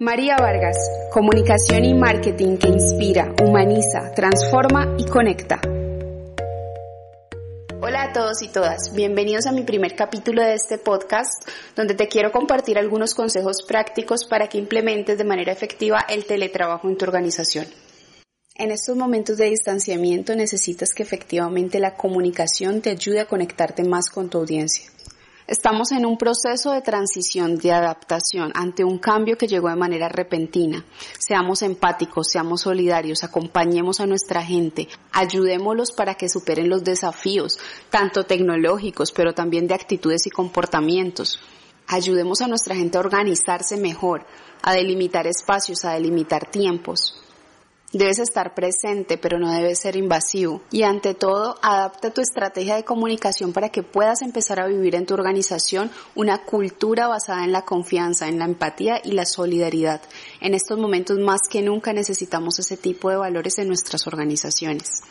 María Vargas, comunicación y marketing que inspira, humaniza, transforma y conecta. Hola a todos y todas, bienvenidos a mi primer capítulo de este podcast donde te quiero compartir algunos consejos prácticos para que implementes de manera efectiva el teletrabajo en tu organización. En estos momentos de distanciamiento necesitas que efectivamente la comunicación te ayude a conectarte más con tu audiencia. Estamos en un proceso de transición, de adaptación ante un cambio que llegó de manera repentina. Seamos empáticos, seamos solidarios, acompañemos a nuestra gente, ayudémoslos para que superen los desafíos, tanto tecnológicos, pero también de actitudes y comportamientos. Ayudemos a nuestra gente a organizarse mejor, a delimitar espacios, a delimitar tiempos. Debes estar presente, pero no debes ser invasivo. Y ante todo, adapta tu estrategia de comunicación para que puedas empezar a vivir en tu organización una cultura basada en la confianza, en la empatía y la solidaridad. En estos momentos más que nunca necesitamos ese tipo de valores en nuestras organizaciones.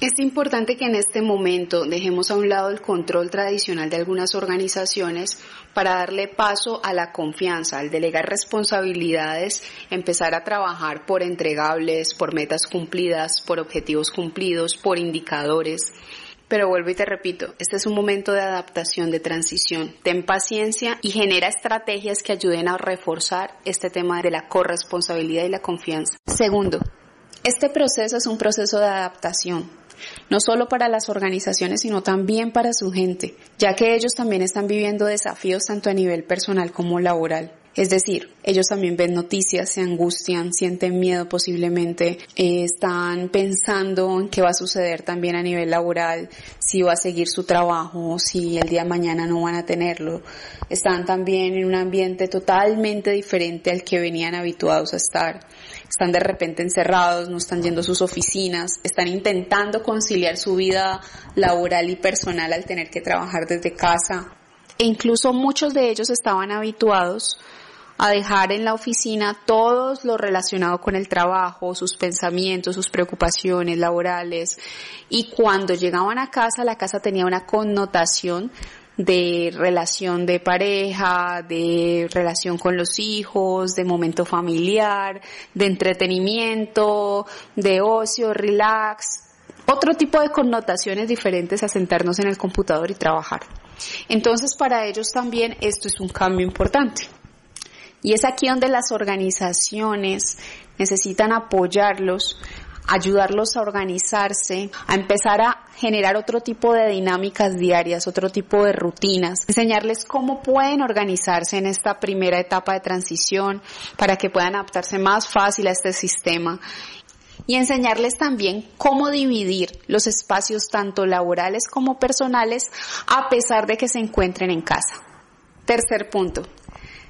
Es importante que en este momento dejemos a un lado el control tradicional de algunas organizaciones para darle paso a la confianza, al delegar responsabilidades, empezar a trabajar por entregables, por metas cumplidas, por objetivos cumplidos, por indicadores. Pero vuelvo y te repito, este es un momento de adaptación, de transición. Ten paciencia y genera estrategias que ayuden a reforzar este tema de la corresponsabilidad y la confianza. Segundo, este proceso es un proceso de adaptación, no solo para las organizaciones, sino también para su gente, ya que ellos también están viviendo desafíos tanto a nivel personal como laboral. Es decir, ellos también ven noticias, se angustian, sienten miedo posiblemente, eh, están pensando en qué va a suceder también a nivel laboral, si va a seguir su trabajo, si el día de mañana no van a tenerlo. Están también en un ambiente totalmente diferente al que venían habituados a estar. Están de repente encerrados, no están yendo a sus oficinas, están intentando conciliar su vida laboral y personal al tener que trabajar desde casa. E incluso muchos de ellos estaban habituados a dejar en la oficina todo lo relacionado con el trabajo, sus pensamientos, sus preocupaciones laborales y cuando llegaban a casa la casa tenía una connotación de relación de pareja, de relación con los hijos, de momento familiar, de entretenimiento, de ocio, relax, otro tipo de connotaciones diferentes a sentarnos en el computador y trabajar. Entonces para ellos también esto es un cambio importante. Y es aquí donde las organizaciones necesitan apoyarlos, ayudarlos a organizarse, a empezar a generar otro tipo de dinámicas diarias, otro tipo de rutinas, enseñarles cómo pueden organizarse en esta primera etapa de transición para que puedan adaptarse más fácil a este sistema y enseñarles también cómo dividir los espacios tanto laborales como personales a pesar de que se encuentren en casa. Tercer punto,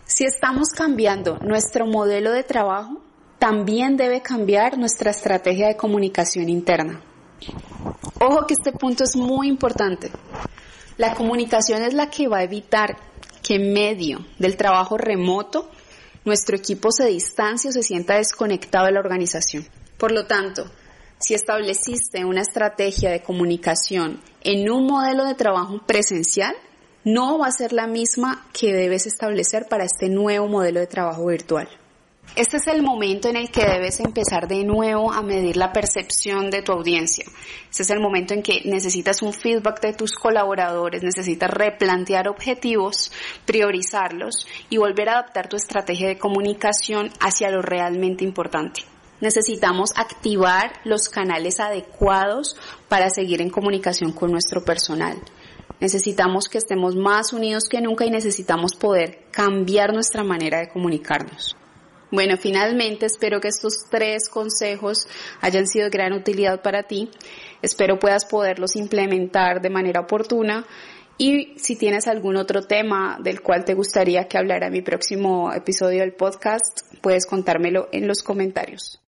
si estamos cambiando nuestro modelo de trabajo, también debe cambiar nuestra estrategia de comunicación interna. Ojo que este punto es muy importante. La comunicación es la que va a evitar que en medio del trabajo remoto nuestro equipo se distancie o se sienta desconectado de la organización. Por lo tanto, si estableciste una estrategia de comunicación en un modelo de trabajo presencial, no va a ser la misma que debes establecer para este nuevo modelo de trabajo virtual. Este es el momento en el que debes empezar de nuevo a medir la percepción de tu audiencia. Este es el momento en que necesitas un feedback de tus colaboradores, necesitas replantear objetivos, priorizarlos y volver a adaptar tu estrategia de comunicación hacia lo realmente importante. Necesitamos activar los canales adecuados para seguir en comunicación con nuestro personal. Necesitamos que estemos más unidos que nunca y necesitamos poder cambiar nuestra manera de comunicarnos. Bueno, finalmente espero que estos tres consejos hayan sido de gran utilidad para ti. Espero puedas poderlos implementar de manera oportuna y si tienes algún otro tema del cual te gustaría que hablara en mi próximo episodio del podcast, puedes contármelo en los comentarios.